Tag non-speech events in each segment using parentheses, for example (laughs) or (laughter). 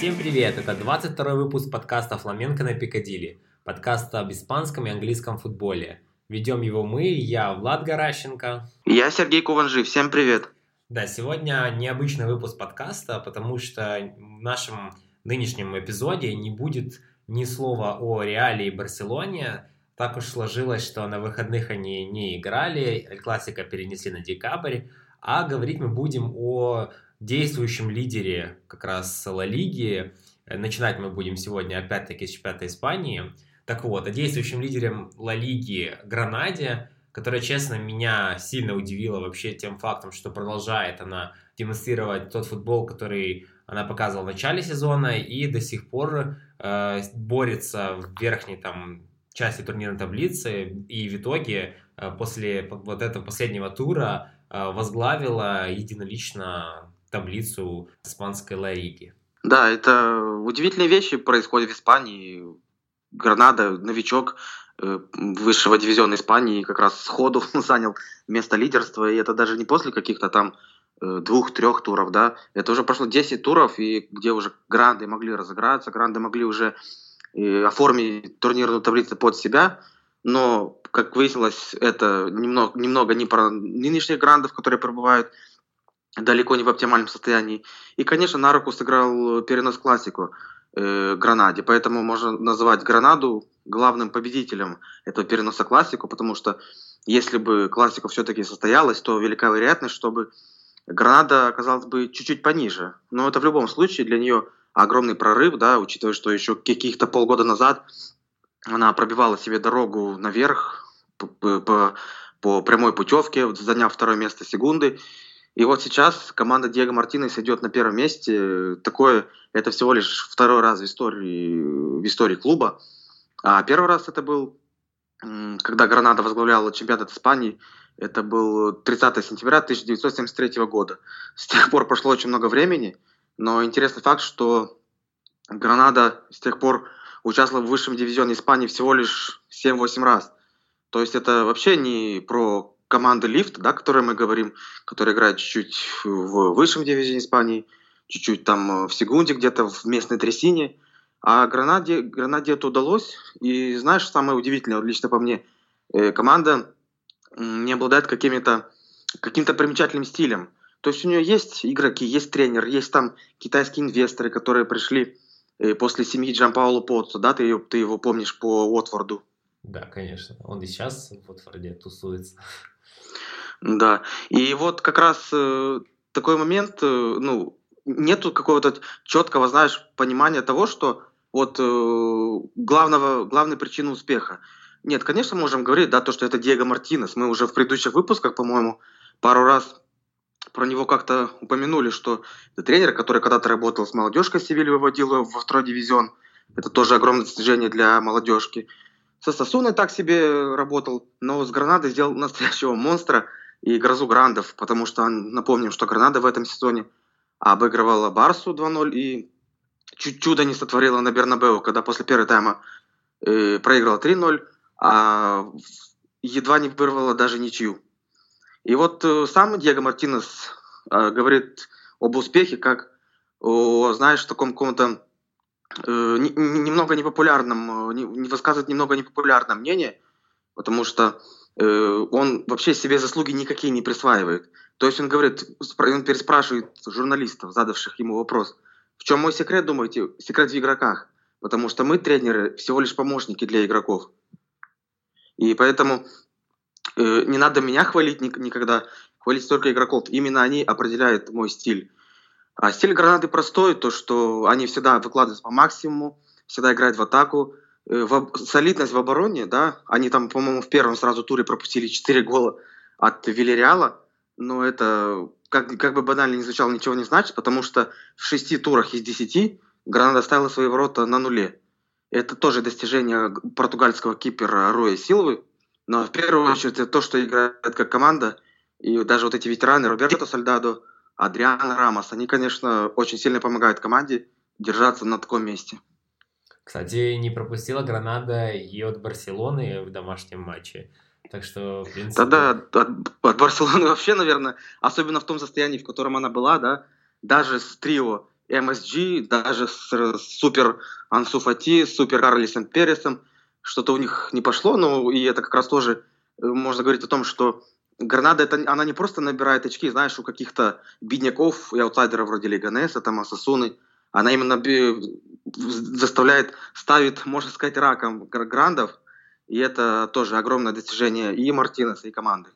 Всем привет! Это 22 выпуск подкаста «Фламенко на Пикадилли», подкаста об испанском и английском футболе. Ведем его мы, я Влад Горащенко. Я Сергей Куванжи. Всем привет! Да, сегодня необычный выпуск подкаста, потому что в нашем нынешнем эпизоде не будет ни слова о Реале и Барселоне. Так уж сложилось, что на выходных они не играли, классика перенесли на декабрь, а говорить мы будем о действующем лидере как раз Ла Лиги. Начинать мы будем сегодня опять-таки с чемпионата Испании. Так вот, о действующем лидере Ла Лиги Гранаде, которая, честно, меня сильно удивила вообще тем фактом, что продолжает она демонстрировать тот футбол, который она показывала в начале сезона и до сих пор э, борется в верхней там части турнирной таблицы и в итоге э, после вот этого последнего тура э, возглавила единолично таблицу испанской Ла Лиги. Да, это удивительные вещи происходят в Испании. Гранада, новичок э, высшего дивизиона Испании, как раз сходу (laughs) занял место лидерства, и это даже не после каких-то там двух-трех туров, да, это уже прошло 10 туров, и где уже гранды могли разыграться, гранды могли уже и оформить турнирную таблицу под себя, но, как выяснилось, это немного, немного не про нынешних грандов, которые пребывают далеко не в оптимальном состоянии. И, конечно, на руку сыграл перенос классику э, Гранаде, поэтому можно называть Гранаду главным победителем этого переноса классику, потому что если бы классика все-таки состоялась, то велика вероятность, чтобы Гранада оказалась бы чуть-чуть пониже. Но это в любом случае для нее огромный прорыв, да, учитывая, что еще каких-то полгода назад она пробивала себе дорогу наверх по, по, по прямой путевке, заняв второе место секунды. И вот сейчас команда Диего Мартинес идет на первом месте. Такое, это всего лишь второй раз в истории, в истории клуба. А первый раз это был, когда Гранада возглавляла чемпионат Испании. Это был 30 сентября 1973 года. С тех пор прошло очень много времени – но интересный факт, что Гранада с тех пор участвовала в высшем дивизионе Испании всего лишь 7-8 раз. То есть это вообще не про команды лифт, да, о которой мы говорим, которые играют чуть-чуть в высшем дивизионе Испании, чуть-чуть там в секунде где-то в местной трясине. А Гранаде, Гранаде это удалось. И знаешь, самое удивительное, лично по мне, э, команда не обладает какими-то каким-то примечательным стилем. То есть у нее есть игроки, есть тренер, есть там китайские инвесторы, которые пришли э, после семьи Джан Пауло Потца, да, ты, ты его помнишь по Уотфорду? Да, конечно. Он и сейчас в Уотфорде тусуется. Да. И вот как раз э, такой момент, э, ну, нету какого-то четкого, знаешь, понимания того, что вот э, главного, главной причины успеха. Нет, конечно, можем говорить, да, то, что это Диего Мартинес. Мы уже в предыдущих выпусках, по-моему, пару раз про него как-то упомянули, что это тренер, который когда-то работал с молодежкой Севиль, выводил его во второй дивизион. Это тоже огромное достижение для молодежки. Со Сосуной так себе работал, но с Гранадой сделал настоящего монстра и грозу грандов, потому что напомним, что Гранада в этом сезоне обыгрывала Барсу 2-0 и чуть чудо не сотворила на Бернабеу, когда после первого тайма э, проиграла 3-0, а едва не вырвала даже ничью. И вот э, сам Диего Мартинес э, говорит об успехе как о, знаешь, таком каком-то немного непопулярном, не, не высказывает немного непопулярное мнение, потому что э, он вообще себе заслуги никакие не присваивает. То есть он говорит, он переспрашивает журналистов, задавших ему вопрос, в чем мой секрет, думаете? Секрет в игроках. Потому что мы, тренеры, всего лишь помощники для игроков. И поэтому Э, не надо меня хвалить никогда, хвалить только игроков. Именно они определяют мой стиль. А стиль гранаты простой, то что они всегда выкладываются по максимуму, всегда играют в атаку. Э, в, солидность в обороне, да, они там, по-моему, в первом сразу туре пропустили 4 гола от Вильяреала, но это, как, как бы банально не звучало, ничего не значит, потому что в шести турах из десяти Гранада ставила свои ворота на нуле. Это тоже достижение португальского кипера Роя Силвы, но в первую очередь это то, что играет как команда. И даже вот эти ветераны, Роберто Сальдадо, Адриан Рамос, они, конечно, очень сильно помогают команде держаться на таком месте. Кстати, не пропустила Гранада и от Барселоны в домашнем матче. Так что, в принципе... Да-да, от, от Барселоны (laughs) вообще, наверное, особенно в том состоянии, в котором она была, да, даже с трио MSG, даже с супер Ансу Фати, супер Арлисом Пересом, что-то у них не пошло, ну и это как раз тоже э, можно говорить о том, что Гранада, это, она не просто набирает очки, знаешь, у каких-то бедняков и аутсайдеров вроде Лиганеса, там, Асасуны, она именно заставляет, ставит, можно сказать, раком грандов, и это тоже огромное достижение и Мартинеса, и команды.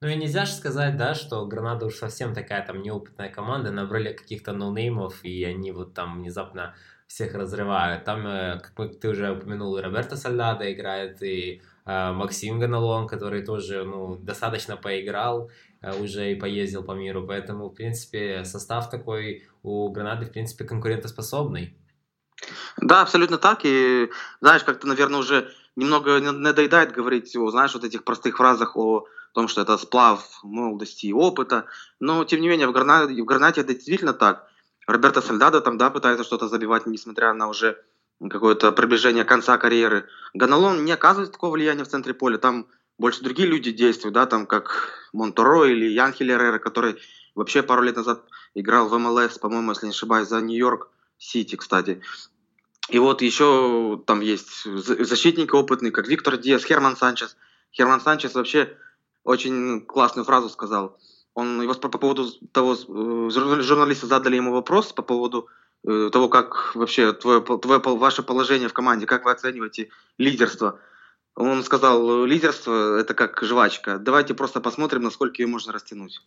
Ну и нельзя же сказать, да, что Гранада уж совсем такая там неопытная команда, набрали каких-то ноунеймов, и они вот там внезапно всех разрывают. Там, э, как ты уже упомянул, и Роберто Сольдадо играет, и Максим Гоналон, который тоже ну, достаточно поиграл, э, уже и поездил по миру. Поэтому, в принципе, состав такой у Гранады, в принципе, конкурентоспособный. Да, абсолютно так. И знаешь, как-то, наверное, уже немного надоедает говорить о, знаешь, вот этих простых фразах о том, что это сплав молодости и опыта. Но, тем не менее, в Гранате, в Гранате это действительно так. Роберто Сальдадо там, да, пытается что-то забивать, несмотря на уже какое-то приближение конца карьеры. Ганалон не оказывает такого влияния в центре поля. Там больше другие люди действуют, да, там как Монторо или Янхель Эррера, который вообще пару лет назад играл в МЛС, по-моему, если не ошибаюсь, за Нью-Йорк Сити, кстати. И вот еще там есть защитники опытные, как Виктор Диас, Херман Санчес. Херман Санчес вообще очень классную фразу сказал. Он его по, по поводу того, э, журналисты задали ему вопрос по поводу того, как вообще твое, твое, ваше положение в команде, как вы оцениваете лидерство. Он сказал, лидерство это как жвачка, давайте просто посмотрим, насколько ее можно растянуть.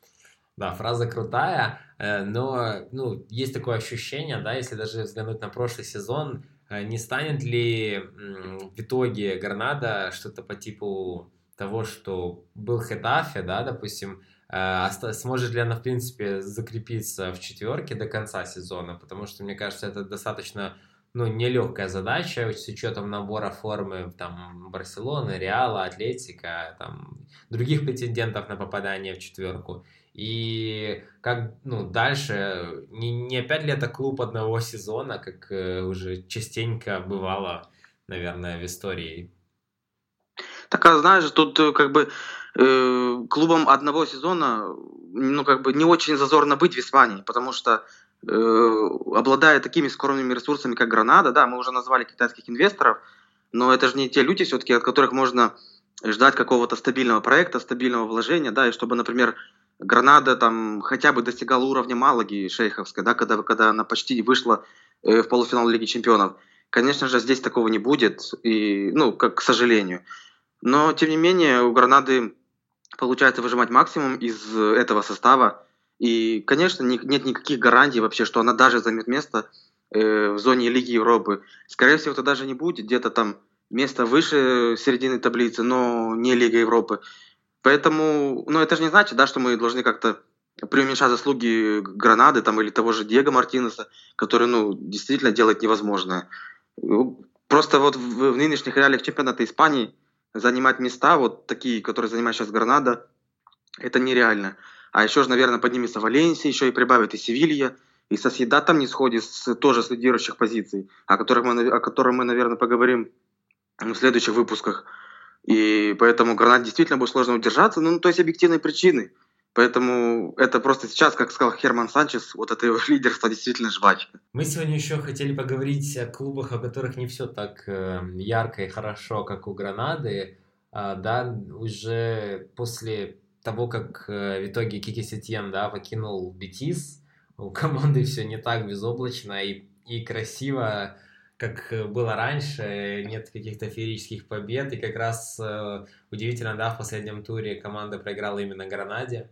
Да, фраза крутая, э, но ну, есть такое ощущение, да, если даже взглянуть на прошлый сезон, не станет ли в итоге Гранада что-то по типу того, что был Хетафе, да, допустим, э, сможет ли она, в принципе, закрепиться в четверке до конца сезона, потому что, мне кажется, это достаточно ну, нелегкая задача с учетом набора формы там, Барселоны, Реала, Атлетика, там, других претендентов на попадание в четверку. И как ну, дальше, не, не опять ли это клуб одного сезона, как э, уже частенько бывало, наверное, в истории так, а знаешь, тут э, как бы э, клубом одного сезона, ну, как бы не очень зазорно быть в Испании, потому что э, обладая такими скромными ресурсами, как Гранада, да, мы уже назвали китайских инвесторов, но это же не те люди все-таки, от которых можно ждать какого-то стабильного проекта, стабильного вложения, да, и чтобы, например, Гранада там хотя бы достигала уровня Малаги шейховской, да, когда, когда она почти вышла э, в полуфинал Лиги Чемпионов. Конечно же, здесь такого не будет, и, ну, как к сожалению. Но, тем не менее, у Гранады получается выжимать максимум из этого состава. И, конечно, нет никаких гарантий вообще, что она даже займет место э, в зоне Лиги Европы. Скорее всего, это даже не будет где-то там место выше середины таблицы, но не Лига Европы. Поэтому, ну, это же не значит, да, что мы должны как-то преуменьшать заслуги Гранады там, или того же Диего Мартинеса, который, ну, действительно делает невозможное. Просто вот в, в нынешних реалиях чемпионата Испании – занимать места, вот такие, которые занимает сейчас Гранада, это нереально. А еще же, наверное, поднимется Валенсия, еще и прибавит и Севилья, и Соседа там не сходит с, тоже с лидирующих позиций, о которых, мы, о которых мы, наверное, поговорим в следующих выпусках. И поэтому Гранат действительно будет сложно удержаться, ну, то есть объективные причины – Поэтому это просто сейчас, как сказал Херман Санчес, вот это его (laughs) лидерство действительно жвачка. Мы сегодня еще хотели поговорить о клубах, о которых не все так э, ярко и хорошо, как у Гранады. А, да, уже после того, как э, в итоге Кики Сетьен, да, покинул Бетис, у команды все не так безоблачно и, и красиво, как было раньше, нет каких-то феерических побед, и как раз э, удивительно, да, в последнем туре команда проиграла именно Гранаде,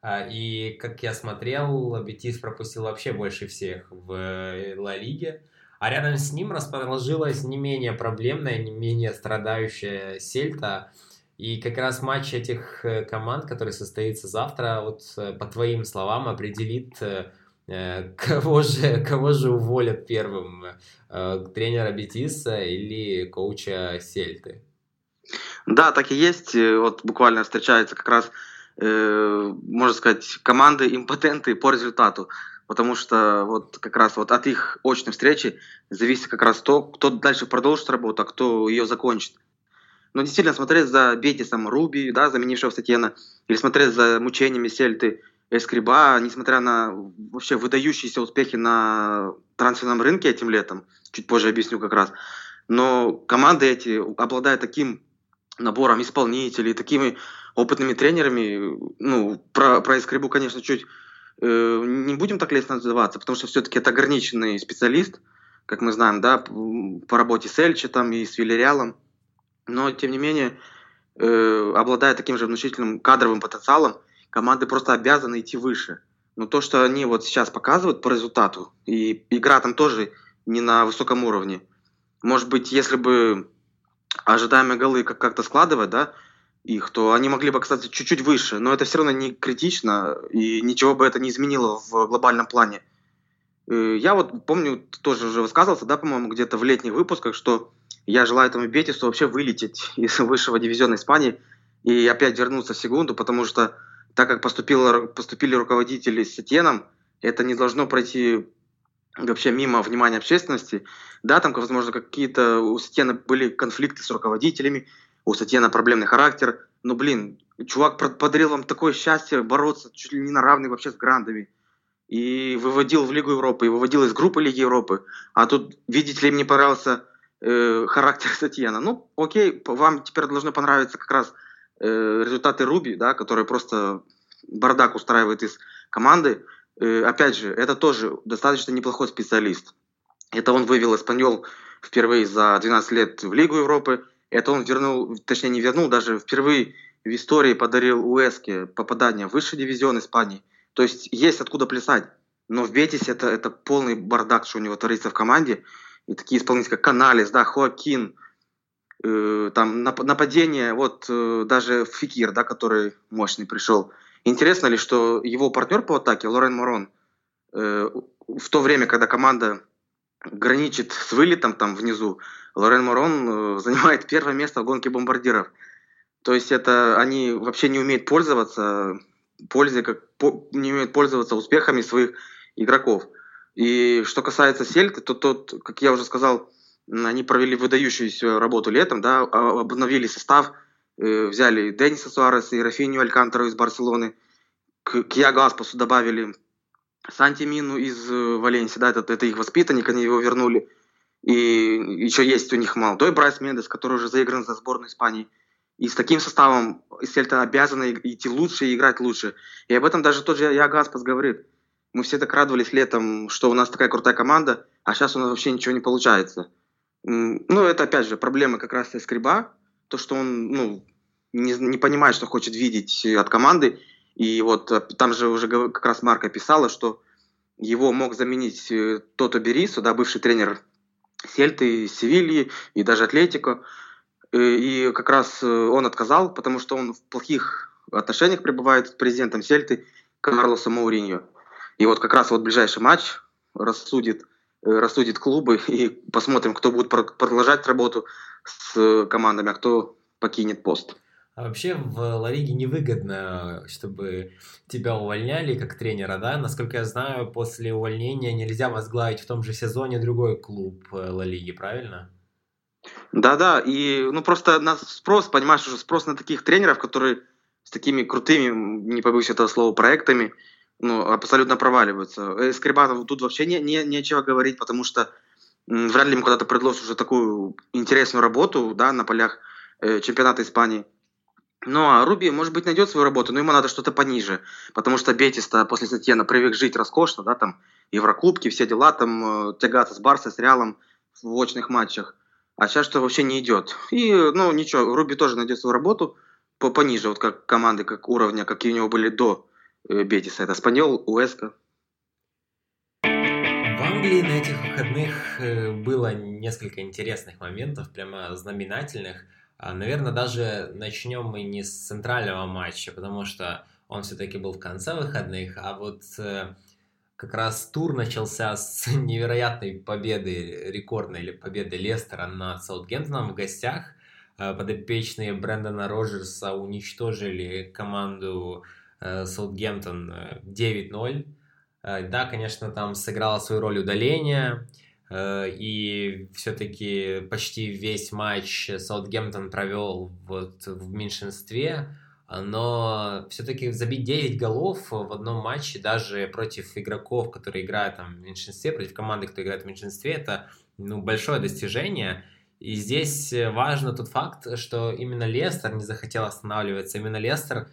а, и как я смотрел, Бетис пропустил вообще больше всех в э, Ла Лиге, а рядом с ним расположилась не менее проблемная, не менее страдающая Сельта, и как раз матч этих э, команд, который состоится завтра, вот по твоим словам, определит Э, (laughs) кого же, кого же уволят первым? Э, тренера Бетиса или коуча Сельты? Да, так и есть. Э, вот буквально встречаются как раз, э, можно сказать, команды импотенты по результату. Потому что вот как раз вот от их очной встречи зависит как раз то, кто дальше продолжит работу, а кто ее закончит. Но действительно смотреть за Бетисом Руби, да, заменившего Сатьена, или смотреть за мучениями Сельты Эскриба, несмотря на вообще выдающиеся успехи на трансферном рынке этим летом, чуть позже объясню как раз, но команды эти, обладая таким набором исполнителей, такими опытными тренерами, ну, про, про Эскрибу, конечно, чуть э, не будем так лестно называться, потому что все-таки это ограниченный специалист, как мы знаем, да, по работе с Эльчетом и с Вильяреалом, но, тем не менее, э, обладая таким же внушительным кадровым потенциалом, команды просто обязаны идти выше. Но то, что они вот сейчас показывают по результату, и игра там тоже не на высоком уровне. Может быть, если бы ожидаемые голы как-то складывать, да, их, то они могли бы, кстати, чуть-чуть выше, но это все равно не критично, и ничего бы это не изменило в глобальном плане. Э, я вот помню, тоже уже высказывался, да, по-моему, где-то в летних выпусках, что я желаю этому Бетису вообще вылететь из (laughs) высшего дивизиона Испании и опять вернуться в секунду, потому что так как поступило, поступили руководители с Сетеном, это не должно пройти вообще мимо внимания общественности. Да, там, возможно, какие-то у Сетена были конфликты с руководителями, у Сетена проблемный характер, но, блин, чувак подарил вам такое счастье бороться чуть ли не на равных вообще с грандами. И выводил в Лигу Европы, и выводил из группы Лиги Европы. А тут, видите ли, мне понравился э, характер (laughs) Сатьена. Ну, окей, вам теперь должно понравиться как раз Э, результаты Руби, да, который просто бардак устраивает из команды. Э, опять же, это тоже достаточно неплохой специалист. Это он вывел Испаньол впервые за 12 лет в Лигу Европы. Это он вернул, точнее не вернул, даже впервые в истории подарил Уэске попадание в высший дивизион Испании. То есть есть откуда плясать. Но в Бетисе это, это полный бардак, что у него творится в команде. И такие исполнители, как Каналес, да, Хоакин, э, там нападение, вот э, даже Фикир, да, который мощный пришел. Интересно ли, что его партнер по атаке, Лорен Морон, э, в то время, когда команда граничит с вылетом там внизу, Лорен Морон (laughs) занимает первое место в гонке бомбардиров. То есть это они вообще не умеют пользоваться пользой, как, по, не умеют пользоваться успехами своих игроков. И что касается Сельты, то тот, как я уже сказал, они провели выдающуюся работу летом, да, а, обновили состав, э, взяли Дениса Суареса и Рафинию Алькантеру из Барселоны, к Кьяго Аспасу добавили Санти Мину из э, Валенсии, да, это, это их воспитанник, они его вернули. И еще есть у них молодой Брайс Мендес, который уже заигран за сборную Испании. И с таким составом Сельта обязана идти лучше и играть лучше. И об этом даже тот же Яго Аспас говорит. Мы все так радовались летом, что у нас такая крутая команда, а сейчас у нас вообще ничего не получается. Ну, это, опять же, проблема как раз Скриба, то, что он, ну, не, не понимает, что хочет видеть от команды, и вот э, там же уже как раз Марка писала, что его мог заменить э, Тото Берисо, да, бывший тренер Сельты, Севильи и даже Атлетико. Э, и как раз он отказал, потому что он в плохих отношениях пребывает с президентом Сельты Карлосом Мауриньо. И вот как раз вот ближайший матч рассудит Э, рассудит клубы (laughs) и посмотрим, кто будет продолжать работу с командами, а кто покинет пост. А вообще в Ла Лиге невыгодно, чтобы тебя увольняли как тренера, да? Насколько я знаю, после увольнения нельзя возглавить в том же сезоне другой клуб э, Ла Лиги, правильно? Да-да, и ну просто на спрос, понимаешь, уже спрос на таких тренеров, которые с такими крутыми, не побоюсь этого слова, проектами, ну, абсолютно проваливаются. Э, Скрибатов тут вообще не, не, нечего говорить, потому что вряд ли ему когда-то предложат уже такую интересную работу да, на полях э, чемпионата Испании. Ну, а Руби, может быть, найдет свою работу, но ему надо что-то пониже, потому что Бетис-то после Сатьена привык жить роскошно, да, там, Еврокубки, все дела, там, э, тягаться с Барсой, с Реалом в очных матчах. А сейчас что вообще не идет. И, ну, ничего, Руби тоже найдет свою работу по пониже, вот как команды, как уровня, какие у него были до Бетиса. Это Спаньол, Уэска. В Англии на этих выходных э, было несколько интересных моментов, прямо знаменательных. А, Наверное, даже начнем мы не с центрального матча, потому что он все-таки был в конце выходных, а вот э, как раз тур начался с (laughs) невероятной победы, рекордной победы Лестера над Саутгемптоном в гостях. Подопечные Брэндона Роджерса уничтожили команду Э, Саутгемптон 9-0. Э, э, да, конечно, там сыграло свою роль удаление, и все-таки почти весь матч Саутгемптон провел вот в меньшинстве, но все-таки забить 9 голов в одном матче, даже против игроков, которые играют там, в меньшинстве, против команды, которая играет в меньшинстве, это ну, большое достижение. И здесь важно тот факт, что именно Лестер не захотел останавливаться, именно Лестер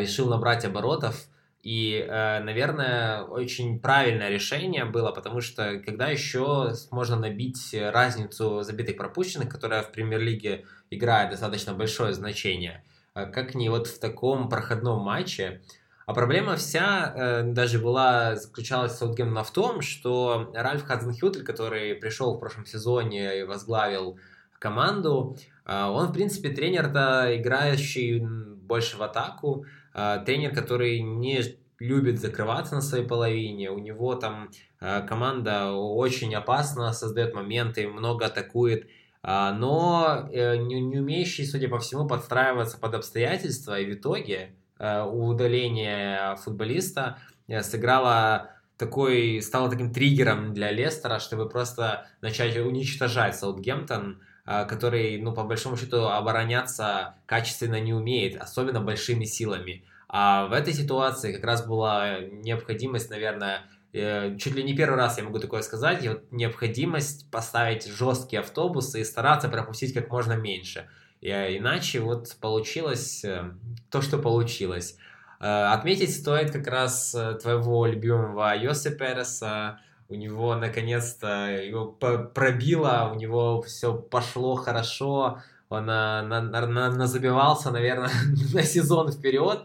решил набрать оборотов, и, э, наверное, очень правильное решение было, потому что когда еще можно набить разницу забитых пропущенных, которая в премьер-лиге играет достаточно большое значение, э, как не вот в таком проходном матче. А проблема вся э, даже была, заключалась Саутгемптона в том, что Ральф Хадзенхютель, который пришел в прошлом сезоне и возглавил команду, он, в принципе, тренер-то играющий больше в атаку, а, тренер, который не любит закрываться на своей половине, у него там а, команда очень опасно создает моменты, много атакует, а, но э, не, умеющий, судя по всему, подстраиваться под обстоятельства, и в итоге удаление футболиста э, сыграло такой, стало таким триггером для Лестера, чтобы просто начать уничтожать Саутгемптон, который, ну, по большому счету, обороняться качественно не умеет, особенно большими силами. А в этой ситуации как раз была необходимость, наверное, э, чуть ли не первый раз я могу такое сказать, вот необходимость поставить жесткие автобусы и стараться пропустить как можно меньше. И, а, иначе вот получилось э, то, что получилось. Э, отметить стоит как раз твоего любимого Йоси Переса, у него наконец-то его пробило, у него все пошло хорошо, он на, на, на, на забивался, наверное, (laughs) на сезон вперед,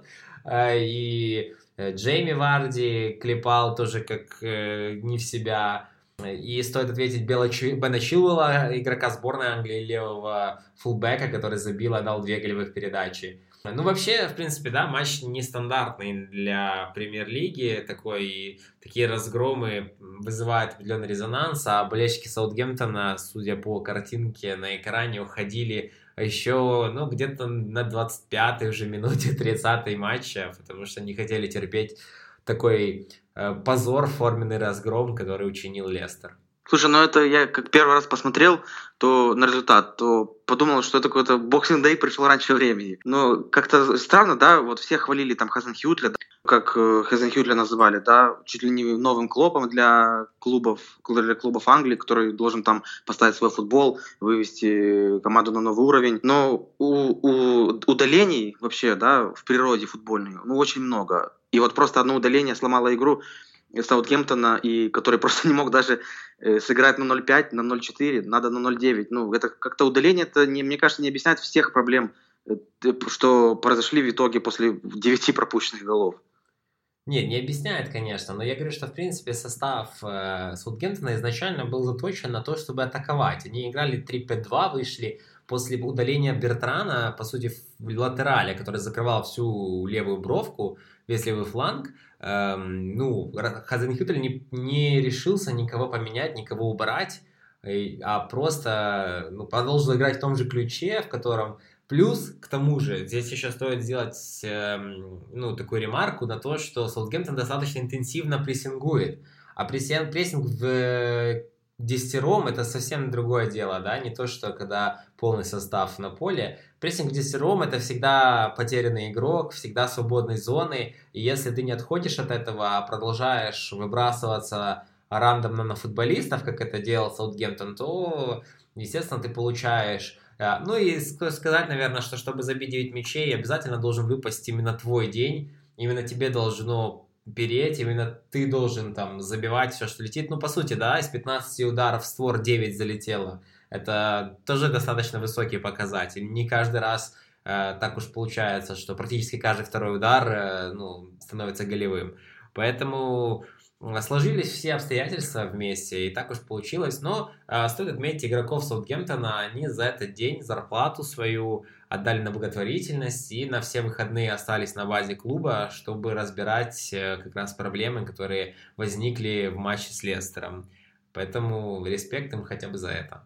э, и э, Джейми Варди клепал тоже как э, не в себя, и стоит ответить Бела Бена Чилуэлла, игрока сборной Англии, левого фулбека, который забил и дал две голевых передачи. Ну, вообще, в принципе, да, матч нестандартный для премьер-лиги, такой, такие разгромы вызывают определенный резонанс, а болельщики Саутгемптона, судя по картинке на экране, уходили еще, ну, где-то на 25-й уже минуте 30-й матча, потому что не хотели терпеть такой э, позор, форменный разгром, который учинил Лестер. Слушай, ну это я как первый раз посмотрел то на результат, то подумал, что это какой-то Boxing Day пришел раньше времени. Но как-то странно, да, вот все хвалили там Хазенхютля, да, как э, Хазенхютля называли, да, чуть ли не новым клопом для клубов, для клубов Англии, который должен там поставить свой футбол, вывести команду на новый уровень. Но у, у удалений вообще, да, в природе футбольной, ну, очень много. И вот просто одно удаление сломало игру. Саутгемптона, и который (laughs) просто не мог даже э, сыграть на 0-5, на 0-4, надо на 0-9. Ну, это как-то удаление, это, не, мне кажется, не объясняет всех проблем, э, что произошли в итоге после 9 пропущенных голов. Не, не объясняет, конечно, но я говорю, что в принципе состав э, Саутгемптона изначально был заточен на то, чтобы атаковать. Они играли 3-5-2, вышли после удаления Бертрана, по сути, в латерале, который закрывал всю левую бровку, весь левый фланг, эм, ну, Хазенхюттль не, не решился никого поменять, никого убрать, а просто ну, продолжил играть в том же ключе, в котором Плюс, к тому же, здесь еще стоит сделать э, ну, такую ремарку на то, что Саутгемптон достаточно интенсивно прессингует. А прессинг, прессинг в десятером это совсем другое дело, да, не то, что когда полный состав на поле. Прессинг в десятером это всегда потерянный игрок, всегда свободной зоны, и если ты не отходишь от этого, а продолжаешь выбрасываться рандомно на футболистов, как это делал Саутгемптон, то, естественно, ты получаешь э, ну и сказать, наверное, что чтобы забить 9 мячей, обязательно должен выпасть именно твой день, именно тебе должно переть, именно ты должен там забивать все, что летит. Ну, по сути, да, из 15 ударов в створ 9 залетело. Это тоже достаточно высокий показатель. Не каждый раз э, так уж получается, что практически каждый второй удар э, ну, становится голевым. Поэтому сложились все обстоятельства вместе, и так уж получилось. Но э, стоит отметить игроков Саутгемптона, они за этот день зарплату свою отдали на благотворительность и на все выходные остались на базе клуба, чтобы разбирать э, как раз проблемы, которые возникли в матче с Лестером. Поэтому респект им хотя бы за это.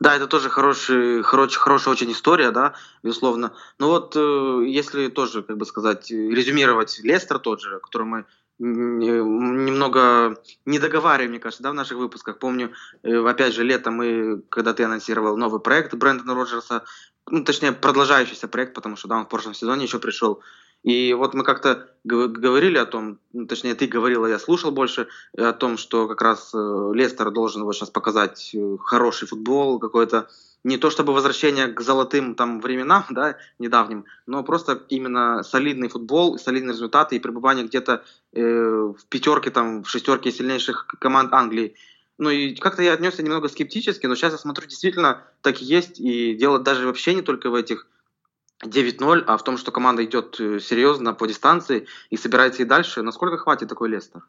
Да, это тоже хороший, хороший, хорошая очень история, да, безусловно. Но вот э, если тоже, как бы сказать, резюмировать Лестер тот же, который мы немного не договариваем, мне кажется, да, в наших выпусках. Помню, э, опять же, летом мы, когда ты анонсировал новый проект Брэндона Роджерса, ну, точнее, продолжающийся проект, потому что, да, он в прошлом сезоне еще пришел. И вот мы как-то говорили о том, ну, точнее, ты говорила, я слушал больше, о том, что как раз э, Лестер должен вот сейчас показать э, хороший футбол, какой-то не то чтобы возвращение к золотым там временам, (laughs) да, недавним, но просто именно солидный футбол, солидные результаты и пребывание где-то э, в пятерке, там, в шестерке сильнейших команд Англии. Ну и как-то я отнесся немного скептически, но сейчас я смотрю, действительно так и есть, и дело даже вообще не только в этих 9-0, а в том, что команда идет э, серьезно по дистанции и собирается и дальше. Насколько хватит такой Лестер?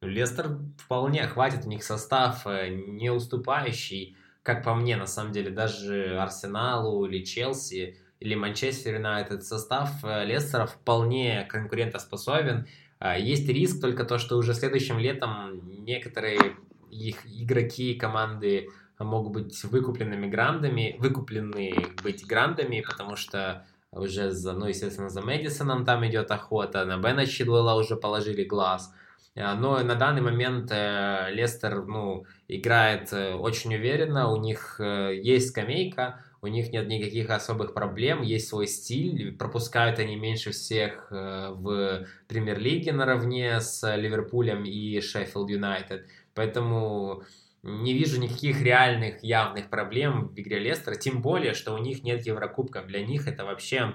Лестер вполне хватит, у них состав э, не уступающий как по мне, на самом деле, даже Арсеналу или Челси или Манчестер Юнайтед состав э, Лестера вполне конкурентоспособен. А, есть риск только то, что уже следующим летом некоторые их игроки команды могут быть выкупленными грандами, выкуплены быть грандами, потому что уже за, ну, естественно, за Мэдисоном там идет охота, на Бена Чидуэлла уже положили глаз – Э, но на данный момент э, Лестер ну, играет э, очень уверенно, у них есть скамейка, у них нет никаких особых проблем, есть свой стиль, пропускают они меньше всех в премьер-лиге наравне с Ливерпулем и Шеффилд Юнайтед. Поэтому не вижу никаких реальных явных проблем в игре Лестера, тем более, что у них нет Еврокубков. Для них это вообще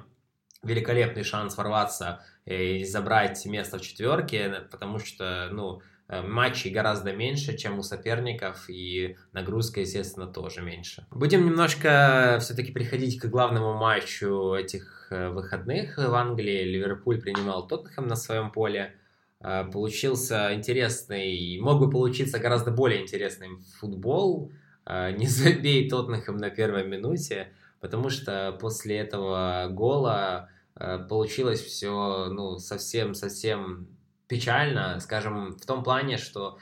великолепный шанс ворваться и забрать место в четверке, потому что, ну, э, матчей гораздо меньше, чем у соперников, и нагрузка, естественно, тоже меньше. Будем немножко все-таки переходить к главному матчу этих э, выходных в Англии. Ливерпуль принимал Тоттенхэм на своем поле. Э, получился интересный, мог бы получиться гораздо более интересный футбол. Не забей Тоттенхэм на первой минуте потому что после этого гола э, получилось все ну, совсем-совсем печально, скажем, в том плане, что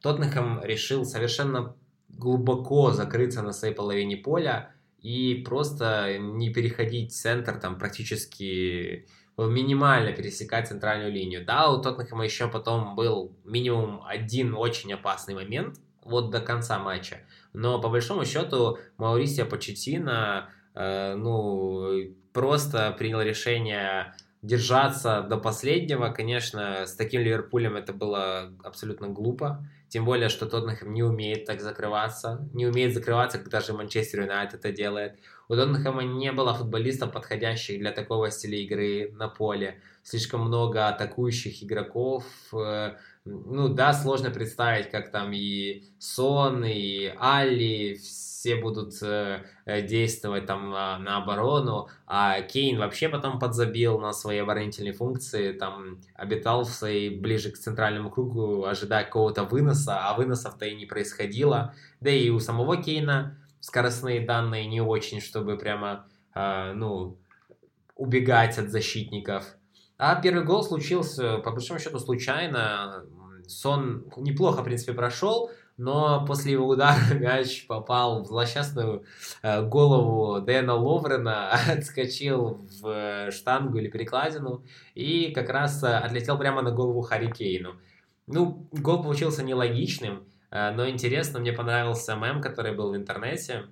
Тоттенхэм решил совершенно глубоко закрыться на своей половине поля и просто не переходить центр там практически минимально пересекать центральную линию. Да, у Тоттенхэма еще потом был минимум один очень опасный момент, вот до конца матча. Но по большому счету Маурисия Почетина Э, ну, просто принял решение держаться до последнего. Конечно, с таким Ливерпулем это было абсолютно глупо. Тем более, что Тоттенхэм не умеет так закрываться. Не умеет закрываться, как даже Манчестер Юнайтед это делает. У Тоттенхэма не было футболистов, подходящих для такого стиля игры на поле. Слишком много атакующих игроков. Э, ну да, сложно представить, как там и Сон, и Али, все будут э, э, действовать там на, оборону, а Кейн вообще потом подзабил на свои оборонительные функции, там обитал в своей ближе к центральному кругу, ожидая какого-то выноса, а выносов-то и не происходило. Да и у самого Кейна скоростные данные не очень, чтобы прямо, э, ну, убегать от защитников. А первый гол случился, по большому счету, случайно. Сон неплохо, в принципе, прошел, но после его удара (laughs) мяч попал в злосчастную э, голову Дэна Ловрена, (laughs) отскочил в э, штангу или перекладину и как раз э, отлетел прямо на голову Харри Кейну. Ну, гол получился нелогичным, но интересно, мне понравился мем, который был в интернете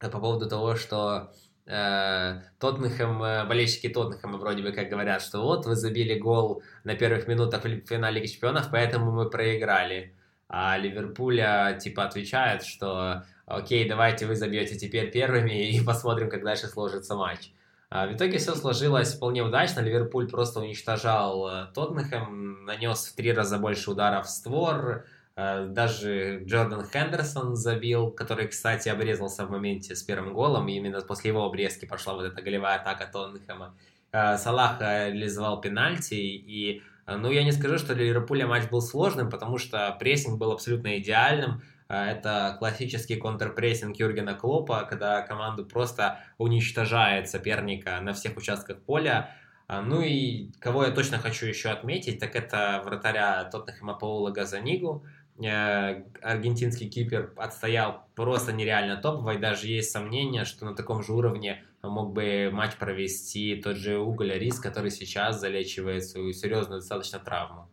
по поводу того, что э, Тоттенхэм, болельщики Тоттенхэма вроде бы как говорят, что вот вы забили гол на первых минутах в финале Лиги Чемпионов, поэтому мы проиграли а Ливерпуля типа отвечает, что окей, давайте вы забьете теперь первыми и (laughs) посмотрим, как дальше сложится матч. А в итоге все сложилось вполне удачно. Ливерпуль просто уничтожал э, Тоттенхэм, нанес в три раза больше ударов в створ. Э, даже Джордан Хендерсон забил, который, кстати, обрезался в моменте с первым голом. И именно после его обрезки пошла вот эта голевая атака Тоттенхэма. Э, Салах реализовал пенальти, и ну, я не скажу, что для Ливерпуля матч был сложным, потому что прессинг был абсолютно идеальным. Это классический контрпрессинг Юргена Клопа, когда команду просто уничтожает соперника на всех участках поля. Ну и кого я точно хочу еще отметить, так это вратаря Тоттенхэма Паула Газанигу. Аргентинский кипер отстоял просто нереально топово, и даже есть сомнение, что на таком же уровне мог бы матч провести тот же Уголь Рис, который сейчас залечивает свою серьезную достаточно травму.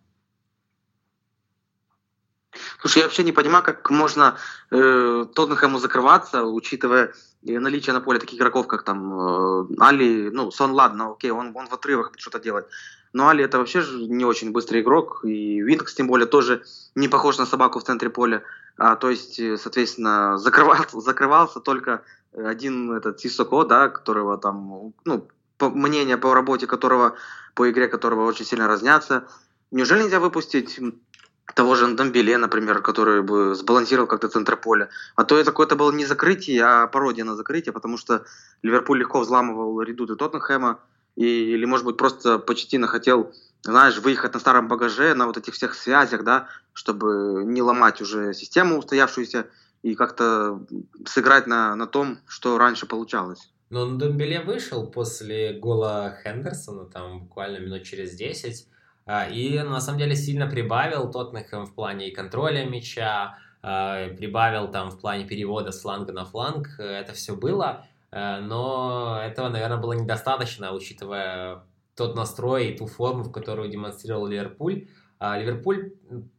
Слушай, я вообще не понимаю, как можно э, Тоттенхэму закрываться, учитывая э, наличие на поле таких игроков, как там э, Али, ну, Сон, ладно, окей, он, он в отрывах что-то делает. Но Али это вообще же не очень быстрый игрок, и Винкс тем более тоже не похож на собаку в центре поля. А, то есть, э, соответственно, закрывался, (laughs) закрывался только один этот Сисоко, да, которого там, ну, по, мнение по работе которого, по игре которого очень сильно разнятся. Неужели нельзя выпустить того же Дамбеле, например, который бы сбалансировал как-то центр поля. А то это какое-то было не закрытие, а пародия на закрытие, потому что Ливерпуль легко взламывал редуты Тоттенхэма, и, или, может быть, просто Почетина хотел, знаешь, выехать на старом багаже, на вот этих всех связях, да, чтобы не ломать уже систему устоявшуюся и как-то сыграть на, на том, что раньше получалось. Но Домбеле вышел после гола Хендерсона, там буквально минут через 10, а, и на самом деле сильно прибавил Тоттенхэм в плане контроля мяча, а, прибавил там в плане перевода с фланга на фланг. Это все было, но этого, наверное, было недостаточно, учитывая тот настрой и ту форму, в которую демонстрировал Ливерпуль. А, Ливерпуль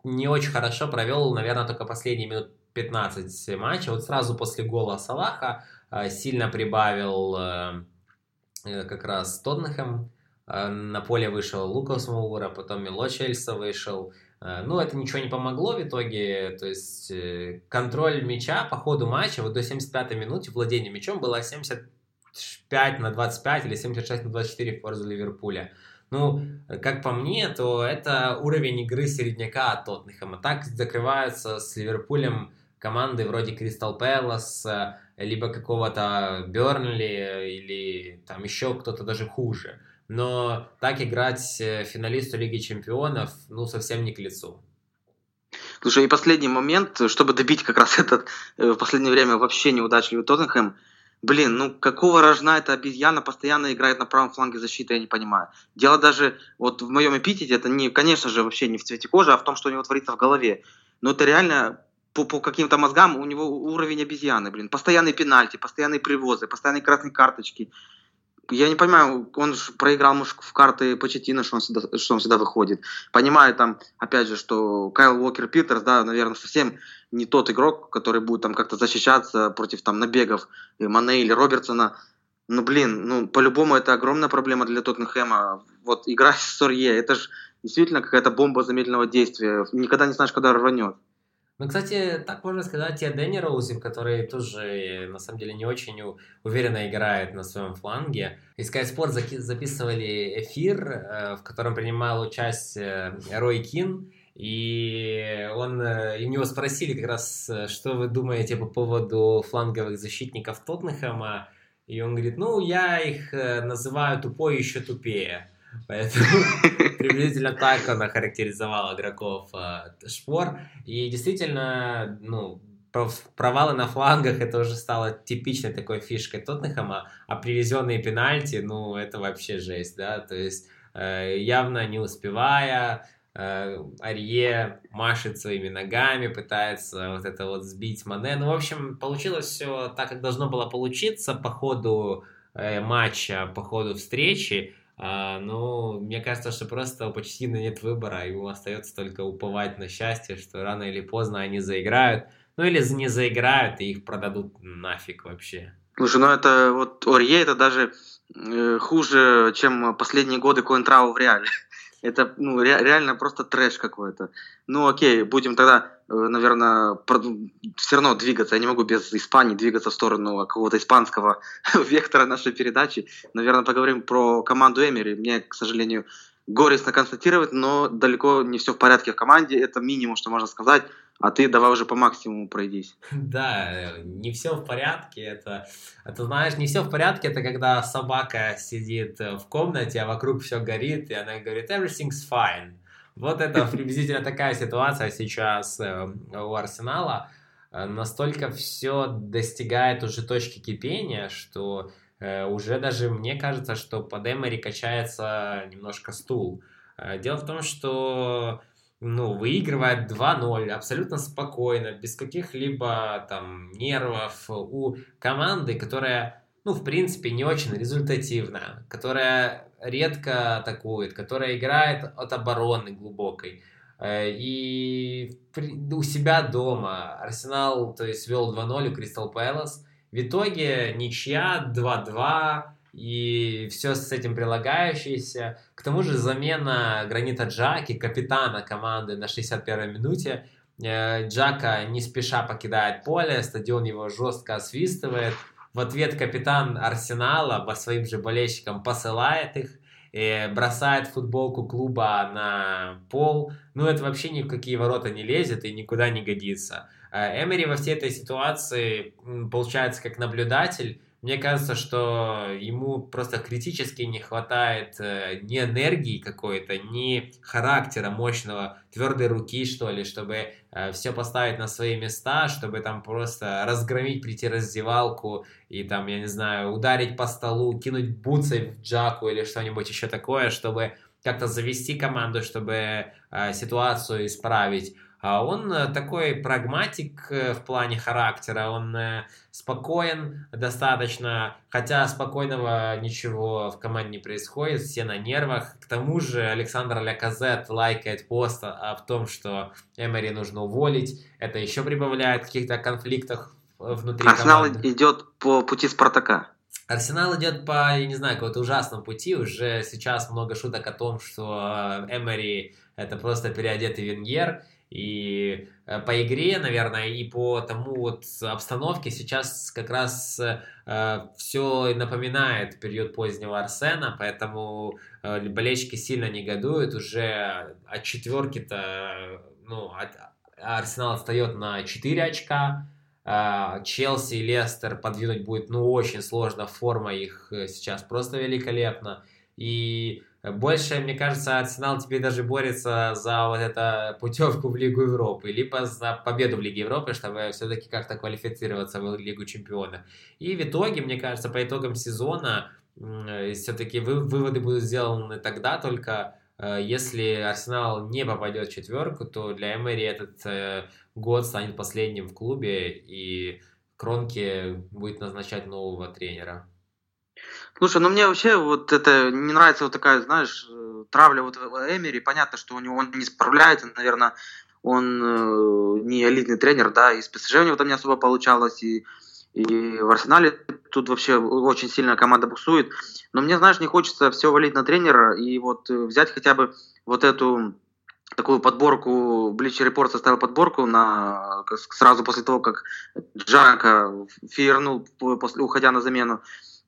не очень хорошо провел, наверное, только последние минут 15 матча. Вот сразу после гола Салаха сильно прибавил э, э, как раз Тоттенхэм. Э, на поле вышел Лукас Маура, потом Мило Чельса вышел. Э, ну, это ничего не помогло в итоге. То есть э, контроль мяча по ходу матча вот до 75-й минуты владение мячом было 75 на 25 или 76 на 24 в пользу Ливерпуля. Ну, как по мне, то это уровень игры середняка от Тоттенхэма. Так закрываются с Ливерпулем команды вроде Кристал Пэлас, либо какого-то Бернли или там еще кто-то даже хуже но так играть э, финалисту Лиги Чемпионов, ну, совсем не к лицу. Слушай, и последний момент, чтобы добить как раз (laughs) этот э, в последнее время вообще неудачливый Тоттенхэм. Блин, ну какого рожна эта обезьяна постоянно играет на правом фланге защиты, я не понимаю. Дело даже вот в моем эпитете, это не, конечно же, вообще не в цвете кожи, а в том, что у него творится в голове. Но это реально по, по каким-то мозгам у него уровень обезьяны, блин. Постоянные пенальти, постоянные привозы, постоянные красные карточки я не понимаю, он же проиграл может, в карты Почетина, что что он всегда выходит. Понимаю там, опять же, что Кайл Уокер Питерс, да, наверное, совсем не тот игрок, который будет там как-то защищаться против там набегов Мане или Робертсона. Но, блин, ну, по-любому это огромная проблема для Тоттенхэма. Вот игра (laughs) с Сорье, это же действительно какая-то бомба замедленного действия. Никогда не знаешь, когда рванет. Ну, кстати, так можно сказать и о Дэнни Роузе, который тоже, на самом деле, не очень уверенно играет на своем фланге. И Sky Sport записывали эфир, э, в котором принимал участие Рой Кин, и он, э, и у него спросили как раз, э, что вы думаете по поводу фланговых защитников Тоттенхэма, и он говорит, ну, я их называю тупой еще тупее. Поэтому (laughs) приблизительно так он охарактеризовал игроков э, Шпор. И действительно, ну, провалы на флангах это уже стало типичной такой фишкой Тоттенхэма, а привезенные пенальти, ну, это вообще жесть, да, то есть э, явно не успевая, э, Арье машет своими ногами, пытается вот это вот сбить Мане. Ну, в общем, получилось все так, как должно было получиться по ходу матча, по ходу встречи. А, ну, мне кажется, что просто у Почтина нет выбора, ему остается только уповать на счастье, что рано или поздно они заиграют. Ну или не заиграют и их продадут нафиг вообще. Слушай, ну это вот Орье это даже э, хуже, чем последние годы Коинтрау в Реале. Это ну, ре, реально просто трэш какой-то. Ну окей, будем тогда, э, наверное, все равно двигаться. Я не могу без Испании двигаться в сторону какого-то испанского (laughs) вектора нашей передачи. Наверное, поговорим про команду Эмери. Мне, к сожалению, горестно констатировать, но далеко не все в порядке в команде. Это минимум, что можно сказать. А ты давай уже по максимуму пройдись. (laughs) Да, не все в порядке. Это, это знаешь, не все в порядке. Это когда собака сидит в комнате, а вокруг все горит, и она говорит everything's fine. Вот это (laughs) приблизительно такая ситуация сейчас э, у Арсенала. Э, настолько все достигает уже точки кипения, что э, уже даже мне кажется, что под Эмери качается немножко стул. Дело в том, что ну, выигрывает 2-0 абсолютно спокойно, без каких-либо там нервов у команды, которая, ну, в принципе, не очень результативна, которая редко атакует, которая играет от обороны глубокой. Э, и у себя дома Арсенал, то есть, вел 2-0 у Кристал Пэлас. В итоге ничья 2-2 и все с этим прилагающееся. К тому же замена Гранита Джаки, капитана команды на 61-й минуте. Э, Джака не спеша покидает поле, стадион его жестко освистывает. В ответ капитан Арсенала по своим же болельщикам посылает их и бросает футболку клуба на пол. Ну, это вообще ни в какие ворота не лезет и никуда не годится. Э, Эмери во всей этой ситуации получается как наблюдатель, мне кажется, что ему просто критически не хватает э, ни энергии какой-то, ни характера мощного, твердой руки, что ли, чтобы э, все поставить на свои места, чтобы там просто разгромить, прийти раздевалку и там, я не знаю, ударить по столу, кинуть бутсы в джаку или что-нибудь еще такое, чтобы как-то завести команду, чтобы э, ситуацию исправить. А он э, такой прагматик э, в плане характера, он э, спокоен достаточно, хотя спокойного ничего в команде не происходит, все на нервах. К тому же Александр Ляказет лайкает пост о том, что Эмери нужно уволить. Это еще прибавляет каких-то конфликтах внутри Арсенал команды. идет по пути Спартака. Арсенал идет по, я не знаю, какому-то ужасному пути. Уже сейчас много шуток о том, что Эмери это просто переодетый Венгер. И э, по игре, наверное, и по тому вот обстановке сейчас как раз э, все напоминает период позднего Арсена, поэтому э, болельщики сильно негодуют. Уже от четверки-то, ну, от, Арсенал отстает на 4 очка, э, Челси и Лестер подвинуть будет, ну, очень сложно, форма их э, сейчас просто великолепна. И больше, мне кажется, Арсенал теперь даже борется за вот эту путевку в Лигу Европы, либо за победу в Лиге Европы, чтобы все-таки как-то квалифицироваться в Лигу Чемпионов. И в итоге, мне кажется, по итогам сезона все-таки выводы будут сделаны тогда только, э, если Арсенал не попадет в четверку, то для Эмери этот э, год станет последним в клубе, и Кронке будет назначать нового тренера. Слушай, ну мне вообще вот это не нравится вот такая, знаешь, травля вот Эмери. Понятно, что у него он не справляется, наверное, он э, не элитный тренер, да, и с ПСЖ у него там не особо получалось, и, и в Арсенале тут вообще очень сильная команда буксует. Но мне, знаешь, не хочется все валить на тренера и вот взять хотя бы вот эту такую подборку, Bleacher Report составил подборку на, сразу после того, как Джака фирнул, после, уходя на замену.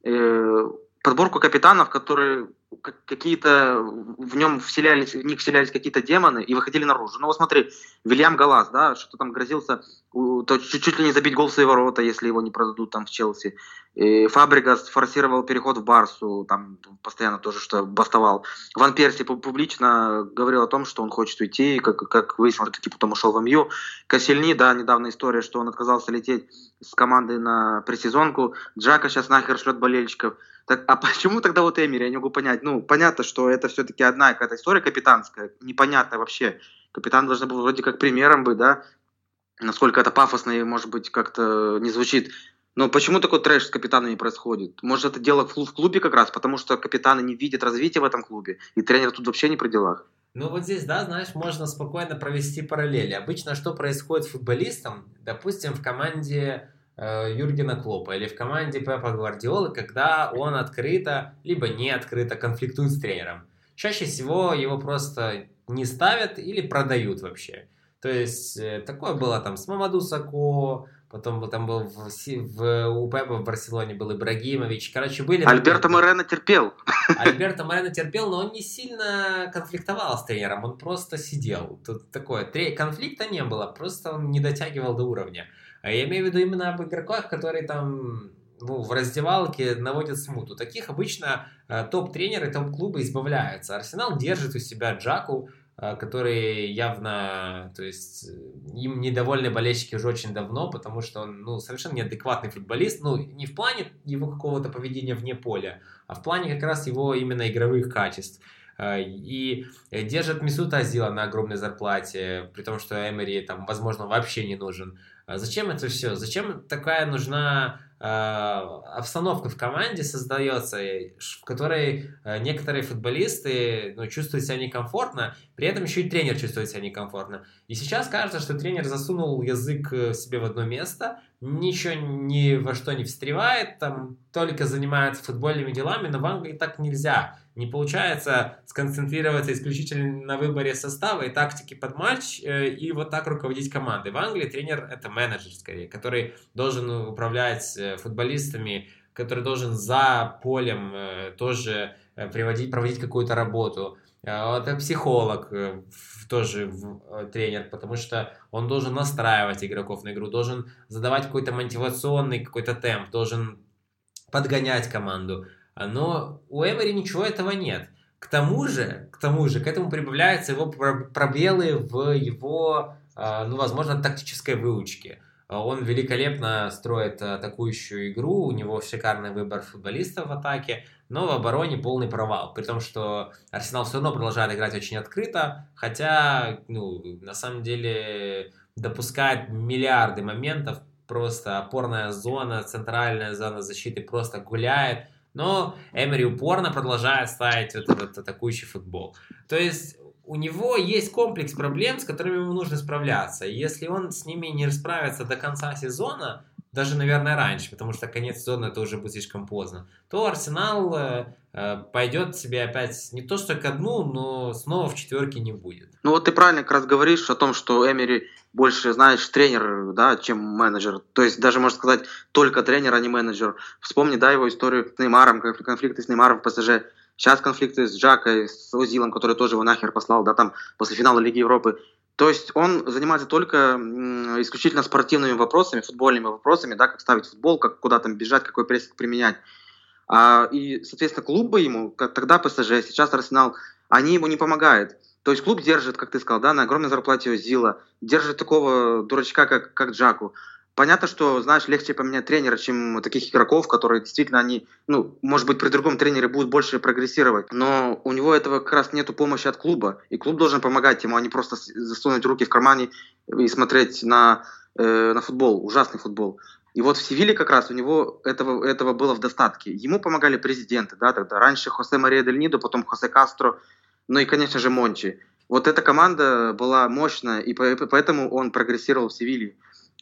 Э, подборку капитанов, которые какие-то в нем вселялись, в них вселялись какие-то демоны и выходили наружу. Ну вот смотри, Вильям Галас, да, что то там грозился то чуть-чуть ли не забить гол в свои ворота, если его не продадут там в Челси. И Фабригас форсировал переход в Барсу, там постоянно тоже что бастовал. Ван Перси публично говорил о том, что он хочет уйти, как, как выяснилось, таки потом ушел в МЮ. Кассельни, да, недавно история, что он отказался лететь с командой на пресезонку. Джака сейчас нахер шлет болельщиков. Так, а почему тогда вот Эмери? Я не могу понять. Ну, понятно, что это все-таки одна какая-то история капитанская, непонятно вообще. Капитан должен был вроде как примером быть, да, насколько это пафосно и, может быть, как-то не звучит. Но почему такой трэш с капитанами происходит? Может, это дело в клубе как раз, потому что капитаны не видят развития в этом клубе, и тренер тут вообще не при делах. Ну вот здесь, да, знаешь, можно спокойно провести параллели. Обычно что происходит с футболистом, допустим, в команде Юргена Клопа или в команде Пепа Гвардиолы, когда он открыто, либо не открыто конфликтует с тренером. Чаще всего его просто не ставят или продают вообще. То есть э, такое было там с Мамаду Сако, потом там был в, в, у Пепа в Барселоне был Ибрагимович. Короче, были... Альберто Морено терпел. Альберто Морено терпел, но он не сильно конфликтовал с тренером, он просто сидел. Тут такое, конфликта не было, просто он не дотягивал до уровня. А я имею в виду именно об игроках, которые там ну, в раздевалке наводят смуту. Таких обычно э, топ-тренеры, топ-клубы избавляются. Арсенал держит у себя Джаку, а, которые явно, то есть им недовольны болельщики уже очень давно, потому что он ну, совершенно неадекватный футболист, ну не в плане его какого-то поведения вне поля, а в плане как раз его именно игровых качеств. И держит Мисута Азила на огромной зарплате, при том, что Эмери там, возможно, вообще не нужен. А зачем это все? Зачем такая нужна а, обстановка в команде создается, в которой а, некоторые футболисты ну, чувствуют себя некомфортно, при этом еще и тренер чувствует себя некомфортно. И сейчас кажется, что тренер засунул язык э, себе в одно место, ничего ни во что не встревает, там только занимается футбольными делами, но в Англии так нельзя. Не получается сконцентрироваться исключительно на выборе состава и тактики под матч э, и вот так руководить командой. В Англии тренер это менеджер скорее, который должен управлять э, футболистами, который должен за полем э, тоже приводить, проводить какую-то работу. Это психолог, тоже тренер, потому что он должен настраивать игроков на игру, должен задавать какой-то мотивационный какой-то темп, должен подгонять команду. Но у Эмери ничего этого нет. К тому же, к тому же, к этому прибавляются его пробелы в его, а, ну, возможно, тактической выучке. Он великолепно строит атакующую игру, у него шикарный выбор футболистов в атаке, но в обороне полный провал. При том, что Арсенал все равно продолжает играть очень открыто, хотя, ну, на самом деле, допускает миллиарды моментов, просто опорная зона, центральная зона защиты просто гуляет, но Эмери упорно продолжает ставить вот этот атакующий футбол. То есть у него есть комплекс проблем, с которыми ему нужно справляться. И если он с ними не расправится до конца сезона, даже, наверное, раньше, потому что конец сезона это уже будет слишком поздно, то Арсенал э, э, пойдет себе опять не то что ко дну, но снова в четверке не будет. Ну вот ты правильно как раз говоришь о том, что Эмери больше, знаешь, тренер, да, чем менеджер. То есть даже, можно сказать, только тренер, а не менеджер. Вспомни, да, его историю с Неймаром, конфликты с Неймаром в ПСЖ. Сейчас конфликты с Джакой, с Озилом, который тоже его нахер послал, да, там, после финала Лиги Европы. То есть он занимается только исключительно спортивными вопросами, футбольными вопросами, да, как ставить футбол, как куда там бежать, какой прессинг применять. А, и, соответственно, клубы ему, как тогда ПСЖ, сейчас Арсенал, они ему не помогают. То есть клуб держит, как ты сказал, да, на огромной зарплате Зила, держит такого дурачка, как, как Джаку. Понятно, что, знаешь, легче поменять тренера, чем таких игроков, которые действительно, они, ну, может быть, при другом тренере будут больше прогрессировать. Но у него этого как раз нету помощи от клуба. И клуб должен помогать ему, а не просто засунуть руки в кармане и смотреть на, э, на футбол, ужасный футбол. И вот в Севиле как раз у него этого, этого было в достатке. Ему помогали президенты, да, тогда. Раньше Хосе Мария Дель Нидо, потом Хосе Кастро, ну и, конечно же, Мончи. Вот эта команда была мощная, и поэтому он прогрессировал в Севиле.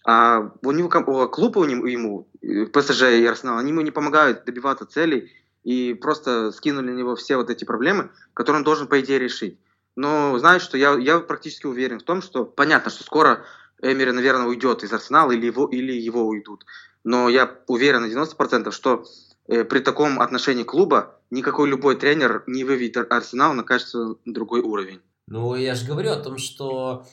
А у него клубы у него, ему, ПСЖ и Арсенал, они ему не помогают добиваться целей и просто скинули на него все вот эти проблемы, которые он должен, по идее, решить. Но знаешь, что я, я практически уверен в том, что понятно, что скоро Эмери, наверное, уйдет из Арсенала или его, или его уйдут. Но я уверен на 90%, что э, при таком отношении клуба никакой любой тренер не выведет Арсенал на качественно другой уровень. Ну, я же говорю о том, что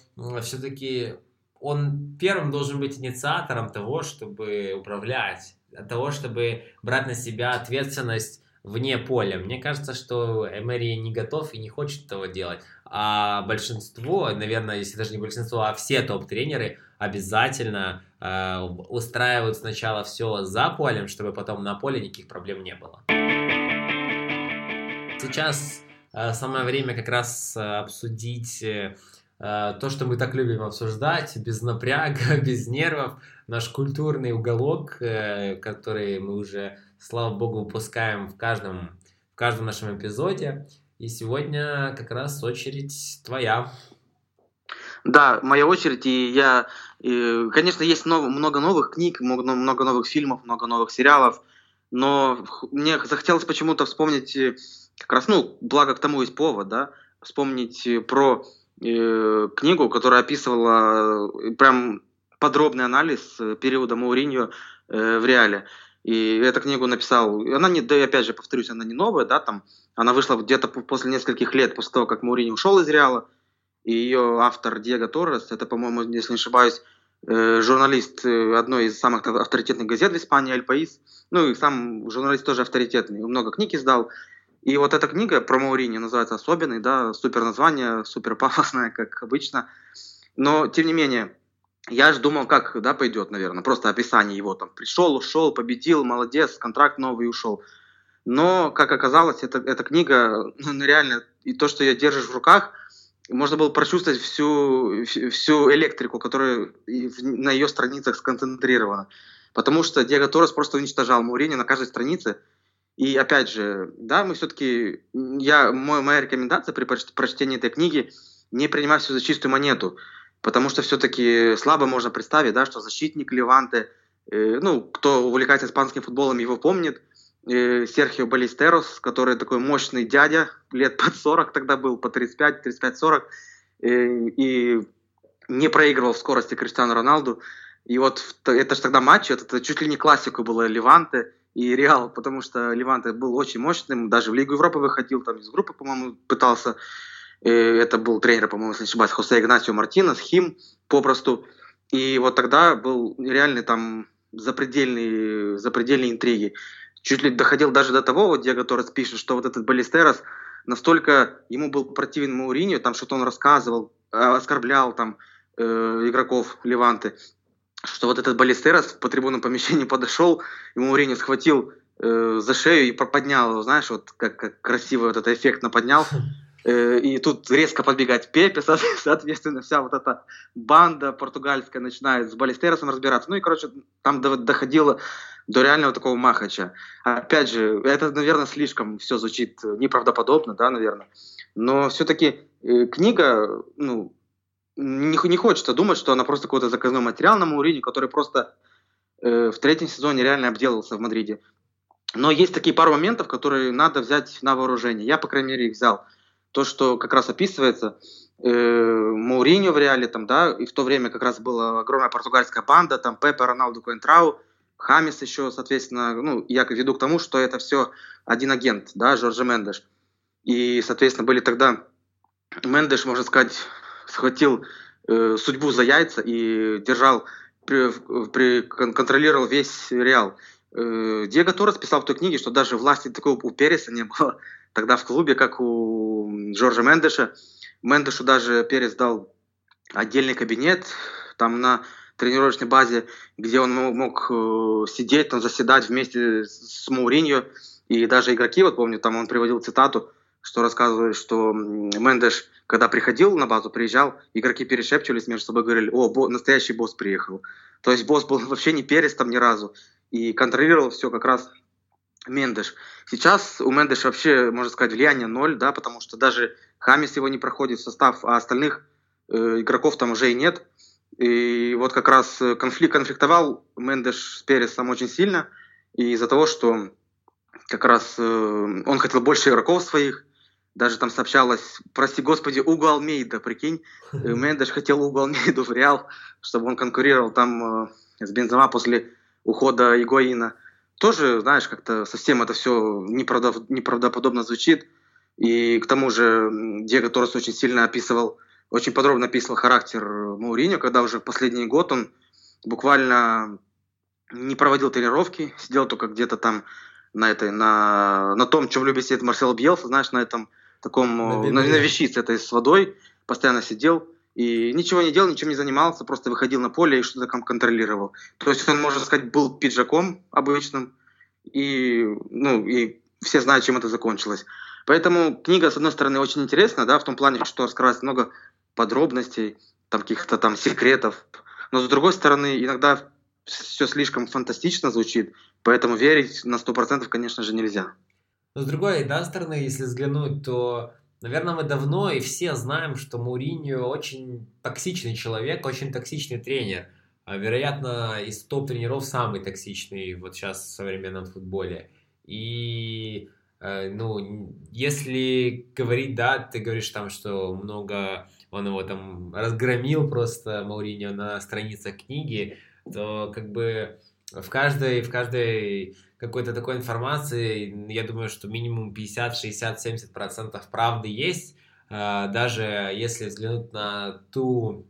все-таки он первым должен быть инициатором того, чтобы управлять, того, чтобы брать на себя ответственность вне поля. Мне кажется, что Эмери не готов и не хочет этого делать. А большинство, наверное, если даже не большинство, а все топ-тренеры обязательно э, устраивают сначала все за полем, чтобы потом на поле никаких проблем не было. Сейчас э, самое время как раз э, обсудить э, то, что мы так любим обсуждать, без напряга, (laughs) без нервов, наш культурный уголок, э, который мы уже, слава богу, выпускаем в каждом, в каждом нашем эпизоде. И сегодня как раз очередь твоя. Да, моя очередь, и я, и, конечно, есть много, много новых книг, много, много новых фильмов, много новых сериалов, но мне захотелось почему-то вспомнить, э, как раз, ну, благо к тому есть повод, да, вспомнить про Э, книгу, которая описывала э, прям подробный анализ э, периода Мауриньо в Реале. И эту книгу написал, она не, да, опять же повторюсь, она не новая, да, там, она вышла где-то после нескольких лет после того, как Мауриньо ушел из Реала, и ее автор Диего Торрес, это, по-моему, если не ошибаюсь, журналист одной из самых авторитетных газет в Испании, Аль Паис, ну и сам журналист тоже авторитетный, много книг издал, и вот эта книга про Маурини называется «Особенный», да, супер название, супер пафосное, (laughs) как обычно. Но, тем не менее, я же думал, как, да, пойдет, наверное, просто описание его, там, пришел, ушел, победил, молодец, контракт новый ушел. Но, как оказалось, это, эта книга, ну, реально, и то, что ее держишь в руках, можно было прочувствовать всю, всю электрику, которая на ее страницах сконцентрирована. Потому что Диего Торрес просто уничтожал Маурини на каждой странице. И опять же, да, мы все-таки, я, мой, моя рекомендация при прочтении этой книги не принимать все за чистую монету, потому что все-таки слабо можно представить, да, что защитник Леванте, э, ну, кто увлекается испанским футболом, его помнит, э, Серхио Балистерос, который такой мощный дядя, лет под 40 тогда был, по 35, 35-40, э, и не проигрывал в скорости Криштиану Роналду. И вот это же тогда матч, это, это чуть ли не классику было Леванте и Реал, потому что Леванте был очень мощным, даже в Лигу Европы выходил, там из группы, по-моему, пытался. И это был тренер, по-моему, если не ошибаюсь, Хосе Игнасио Мартинес, Хим, попросту. И вот тогда был реальный там запредельный, запредельные интриги. Чуть ли доходил даже до того, вот Диего Торрес пишет, что вот этот Балистерос настолько ему был противен Мауриньо, там что-то он рассказывал, а, оскорблял там э, игроков Леванты, что вот этот Балистерос по трибунном помещении (laughs) подошел, и Мауриньо схватил э, за шею и поднял его, знаешь, вот как, как красиво вот этот эффектно поднял. (laughs) Э, и тут резко подбегать Пепе, (laughs) соответственно, вся вот эта банда португальская начинает с Балистеросом разбираться. Ну и, короче, там доходило до реального такого махача. Опять же, это, наверное, слишком все звучит неправдоподобно, да, наверное. Но все-таки э, книга, ну, не, не хочется думать, что она просто какой-то заказной материал на Маурине, который просто э, в третьем сезоне реально обделался в Мадриде. Но есть такие пару моментов, которые надо взять на вооружение. Я, по крайней мере, их взял. То, что как раз описывается, э, Мауриньо в реале, там, да, и в то время как раз была огромная португальская банда, там Пепе, Роналду, Коэнтрау, Хамис еще, соответственно, ну, я веду к тому, что это все один агент, да, Жоржа Мендеш. И, соответственно, были тогда... Мендеш, можно сказать, схватил э, судьбу за яйца и держал, при, при, контролировал весь Реал. Э, Диего Торрес писал в той книге, что даже власти такого у Переса не было (laughs) тогда в клубе, как у Джорджа Мендеша. Мендешу даже Перес дал отдельный кабинет, там на тренировочной базе, где он мог э, сидеть, там, заседать вместе с Мауриньо. И даже игроки, вот помню, там он приводил цитату, что рассказывали, что Мендеш, когда приходил на базу, приезжал, игроки перешепчивались между собой, говорили, о, бо, настоящий босс приехал. То есть босс был (laughs) вообще не перес там ни разу. И контролировал все как раз Мендеш. Сейчас у Мендеша вообще, можно сказать, влияние ноль, да, потому что даже Хамис его не проходит в состав, а остальных э, игроков там уже и нет. И вот как раз э, конфликт, конфликтовал Мендеш с Пересом очень сильно, и из-за того, что как раз э, он хотел больше игроков своих, даже там сообщалось, прости господи, Угу Алмейда, прикинь, э, Мендеш хотел Угу Алмейду в Реал, чтобы он конкурировал там э, с Бензема после ухода Игоина. Тоже, знаешь, как-то совсем это все неправдов, неправдоподобно звучит. И к тому же Диего Торрес очень сильно описывал очень подробно описывал характер Мауриньо, когда уже в последний год он буквально не проводил тренировки, сидел только где-то там на этой, на, на том, чем любит сидеть Марсел Бьелса, знаешь, на этом таком, на, на, на вещице этой с водой, постоянно сидел и ничего не делал, ничем не занимался, просто выходил на поле и что-то там контролировал. То есть он, можно сказать, был пиджаком обычным, и, ну, и все знают, чем это закончилось. Поэтому книга, с одной стороны, очень интересна, да, в том плане, что раскрывается много подробностей, там каких-то там секретов. Но с другой стороны, иногда все слишком фантастично звучит, поэтому верить на сто процентов, конечно же, нельзя. Но с другой да, стороны, если взглянуть, то, наверное, мы давно и все знаем, что Муриньо очень токсичный человек, очень токсичный тренер. А, вероятно, из топ-тренеров самый токсичный вот сейчас в современном футболе. И э, ну, если говорить, да, ты говоришь там, что много он его там разгромил просто Мауриньо на страницах книги, то как бы в каждой, в каждой какой-то такой информации, я думаю, что минимум 50, 60, 70 процентов правды есть, а, даже если взглянуть на ту,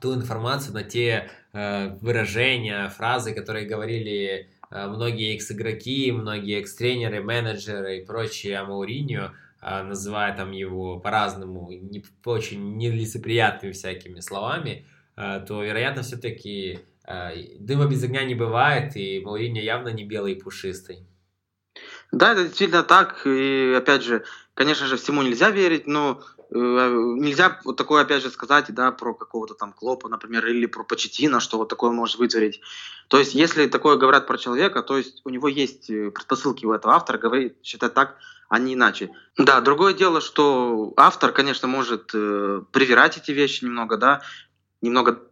ту информацию, на те э, выражения, фразы, которые говорили э, многие экс-игроки, многие экс-тренеры, менеджеры и прочие о Мауриньо, а, называя там его по-разному, не, очень нелицеприятными всякими словами, а, то, вероятно, все-таки дыма без огня не бывает, и Мауриньо явно не белый и пушистый. Да, это действительно так. И опять же, конечно же, всему нельзя верить, но нельзя вот такое, опять же, сказать, да, про какого-то там Клопа, например, или про Почетина, что вот такое может вытворить. То есть, если такое говорят про человека, то есть у него есть предпосылки у этого автора говорить, считать так, а не иначе. Да, другое дело, что автор, конечно, может э, привирать эти вещи немного, да, немного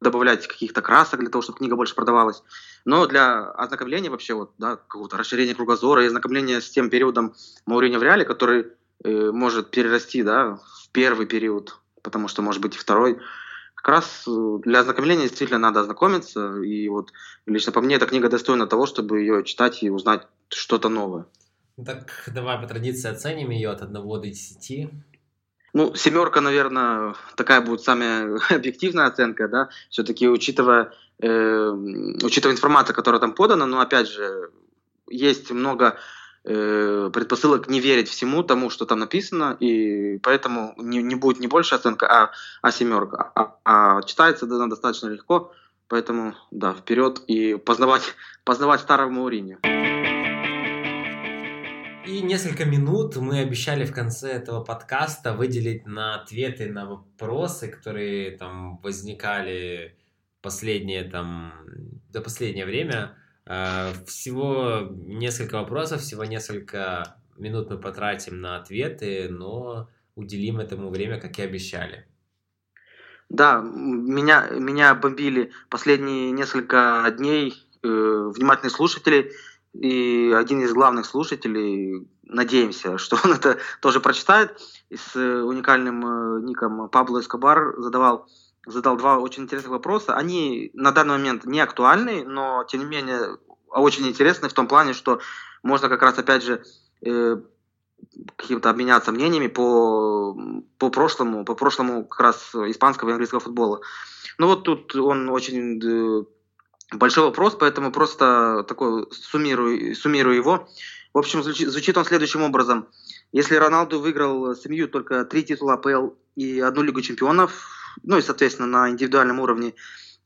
добавлять каких-то красок для того, чтобы книга больше продавалась. Но для ознакомления вообще, вот, да, какого-то расширения кругозора и ознакомления с тем периодом Маурини в реале, который э, может перерасти да, в первый период, потому что может быть и второй, как раз э, для ознакомления действительно надо ознакомиться. И вот лично по мне эта книга достойна того, чтобы ее читать и узнать что-то новое. Так давай по традиции оценим ее от 1 до 10. Ну, семерка, наверное, такая будет самая (laughs) объективная оценка, да, все-таки учитывая, э, учитывая информацию, которая там подана, но опять же, есть много э, предпосылок не верить всему тому, что там написано, и поэтому не, не будет не больше оценка, а, а семерка. А, а читается она достаточно легко, поэтому, да, вперед и познавать, познавать старого Мауриньо. И несколько минут мы обещали в конце этого подкаста выделить на ответы на вопросы, которые там возникали последнее там за последнее время. А, всего несколько вопросов, всего несколько минут мы потратим на ответы, но уделим этому время, как и обещали. Да, меня, меня бомбили последние несколько дней э, внимательные слушатели, и один из главных слушателей, надеемся, что (laughs) он это тоже прочитает, с уникальным э, ником Пабло Эскобар задавал, задал два очень интересных вопроса. Они на данный момент не актуальны, но тем не менее очень интересны в том плане, что можно как раз опять же э, каким-то обменяться мнениями по, по прошлому, по прошлому как раз испанского и английского футбола. Ну вот тут он очень э, большой вопрос, поэтому просто такой суммирую, суммирую его. В общем, звучит, он следующим образом. Если Роналду выиграл с семью только три титула АПЛ и одну Лигу чемпионов, ну и, соответственно, на индивидуальном уровне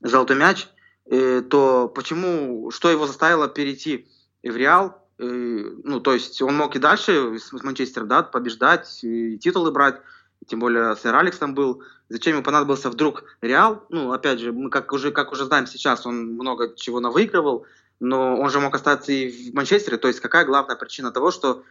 золотой мяч, э, то почему, что его заставило перейти в Реал? Э, ну, то есть он мог и дальше с Манчестером да, побеждать, и титулы брать, тем более сэр Алекс там был. Зачем ему понадобился вдруг Реал? Ну, опять же, мы как уже, как уже знаем сейчас, он много чего навыигрывал, но он же мог остаться и в Манчестере. То есть какая главная причина того, что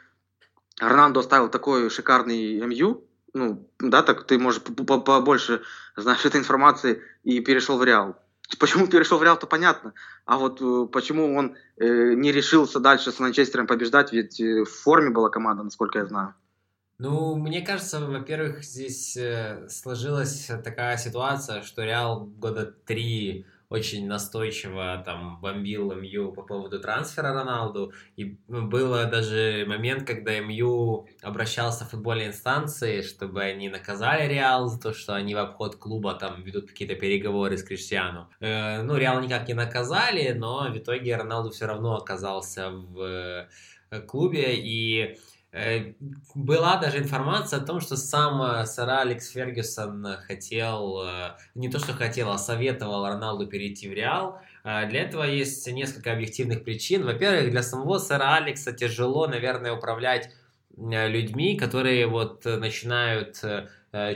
Роналдо оставил такой шикарный МЮ, ну, да, так ты, можешь побольше знаешь этой информации и перешел в Реал. Почему перешел в Реал, то понятно. А вот э, почему он э, не решился дальше с Манчестером побеждать, ведь э, в форме была команда, насколько я знаю. Ну, мне кажется, во-первых, здесь э, сложилась такая ситуация, что Реал года три очень настойчиво там бомбил МЮ по поводу трансфера Роналду. И было даже момент, когда МЮ обращался в футбольные инстанции, чтобы они наказали Реал за то, что они в обход клуба там ведут какие-то переговоры с Криштиану. Э, ну, Реал никак не наказали, но в итоге Роналду все равно оказался в э, клубе. И была даже информация о том, что сам э, сэр Алекс Фергюсон хотел, э, не то что хотел, а советовал Роналду перейти в Реал. Для этого есть несколько объективных причин. Во-первых, для самого сэра Алекса тяжело, наверное, управлять людьми, которые вот начинают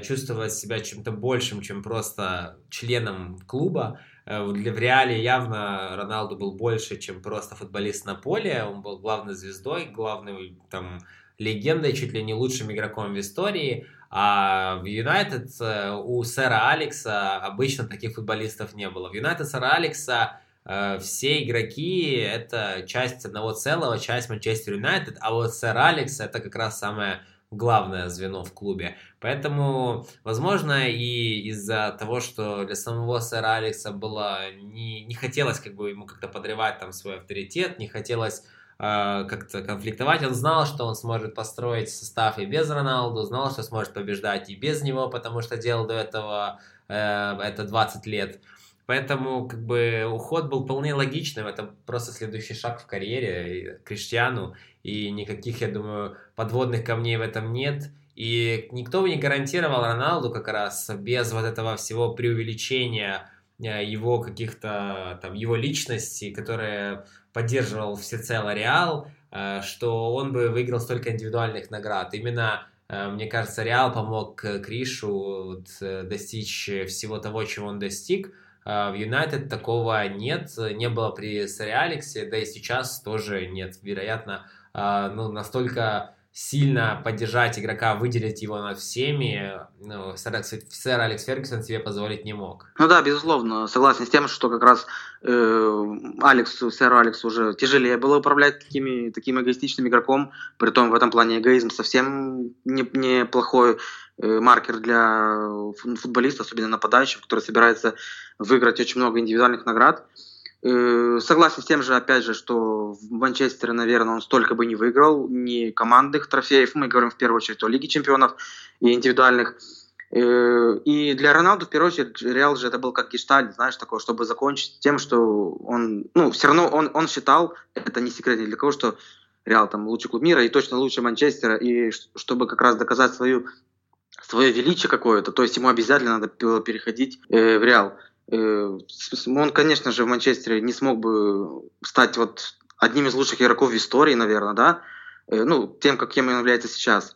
чувствовать себя чем-то большим, чем просто членом клуба. В реале явно Роналду был больше, чем просто футболист на поле. Он был главной звездой, главным там легендой, чуть ли не лучшим игроком в истории. А в Юнайтед э, у сэра Алекса обычно таких футболистов не было. В Юнайтед сэра Алекса э, все игроки — это часть одного целого, часть Манчестер Юнайтед, а вот сэр Алекс — это как раз самое главное звено в клубе. Поэтому, возможно, и из-за того, что для самого сэра Алекса было не, не хотелось как бы ему как-то подрывать там свой авторитет, не хотелось как-то конфликтовать. Он знал, что он сможет построить состав и без Роналду, знал, что сможет побеждать и без него, потому что делал до этого э, это 20 лет. Поэтому как бы уход был вполне логичным. Это просто следующий шаг в карьере Криштиану. И никаких, я думаю, подводных камней в этом нет. И никто бы не гарантировал Роналду как раз без вот этого всего преувеличения э, его каких-то там его личности, которая поддерживал всецело Реал, э, что он бы выиграл столько индивидуальных наград. Именно Э, мне кажется, Реал помог Кришу достичь всего того, чего он достиг. В Юнайтед такого нет, не было при Сэре Алексе, да и сейчас тоже нет. Вероятно, ну, настолько сильно поддержать игрока, выделить его над всеми, ну, сэр, сэр Алекс Фергюсон себе позволить не мог. Ну да, безусловно, согласен с тем, что как раз э, Алексу, сэру Алексу уже тяжелее было управлять такими, таким эгоистичным игроком, при том в этом плане эгоизм совсем неплохой не, э, маркер для футболиста, особенно нападающего, который собирается выиграть очень много индивидуальных наград. Э, согласен с тем же, опять же, что в Манчестере, наверное, он столько бы не выиграл, ни командных трофеев, мы говорим в первую очередь о Лиге чемпионов и индивидуальных. Э, и для Роналду, в первую очередь, Реал же это был как гештальт, знаешь, такое, чтобы закончить тем, что он, ну, все равно он, он считал, это не секрет ни для кого, что Реал там лучший клуб мира и точно лучше Манчестера, и чтобы как раз доказать свою, свое величие какое-то, то есть ему обязательно надо было переходить э, в Реал. Э, он, конечно же, в Манчестере не смог бы стать вот одним из лучших игроков в истории, наверное, да, э, ну, тем, каким он является сейчас.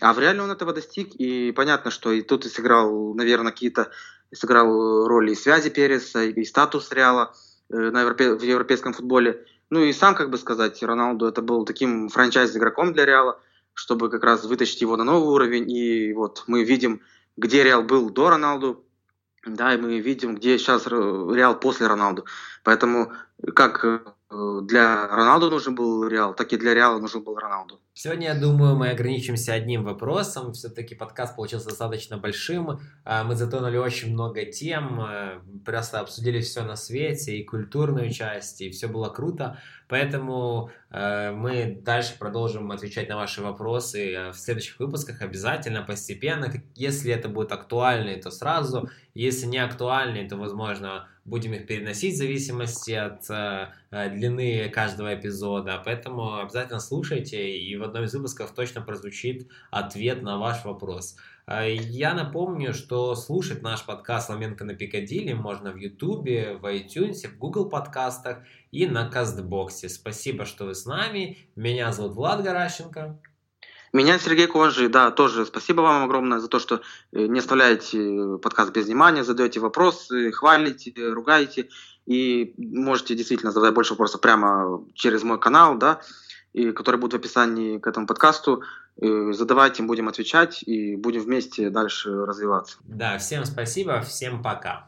А в реале он этого достиг, и понятно, что и тут и сыграл, наверное, какие-то сыграл роли и связи Переса, и статус Реала э, на европе, в европейском футболе. Ну и сам, как бы сказать, Роналду это был таким франчайз-игроком для Реала, чтобы как раз вытащить его на новый уровень. И вот мы видим, где Реал был до Роналду, да, и мы видим, где сейчас Реал после Роналду. Поэтому как э, для Роналду нужен был Реал, так и для Реала нужен был Роналду. Сегодня, я думаю, мы ограничимся одним вопросом. Все-таки подкаст получился достаточно большим. А, мы затронули очень много тем, э, просто обсудили все на свете, и культурную часть, и все было круто. Поэтому э, мы дальше продолжим отвечать на ваши вопросы э, в следующих выпусках обязательно, постепенно. Если это будет актуально, то сразу. Если не актуальны, то, возможно, будем их переносить в зависимости от э, длины каждого эпизода. Поэтому обязательно слушайте, и в одном из выпусков точно прозвучит ответ на ваш вопрос. Э, я напомню, что слушать наш подкаст «Ламенко на Пикадилли» можно в Ютубе, в iTunes, в Google подкастах и на Кастбоксе. Спасибо, что вы с нами. Меня зовут Влад Гаращенко. Меня Сергей Кожи, да, тоже спасибо вам огромное за то, что э, не оставляете подкаст без внимания, задаете вопросы, хвалите, ругаете, и можете действительно задать больше вопросов прямо через мой канал, да, и, который будет в описании к этому подкасту. Э, задавайте, будем отвечать, и будем вместе дальше развиваться. Да, всем спасибо, всем пока.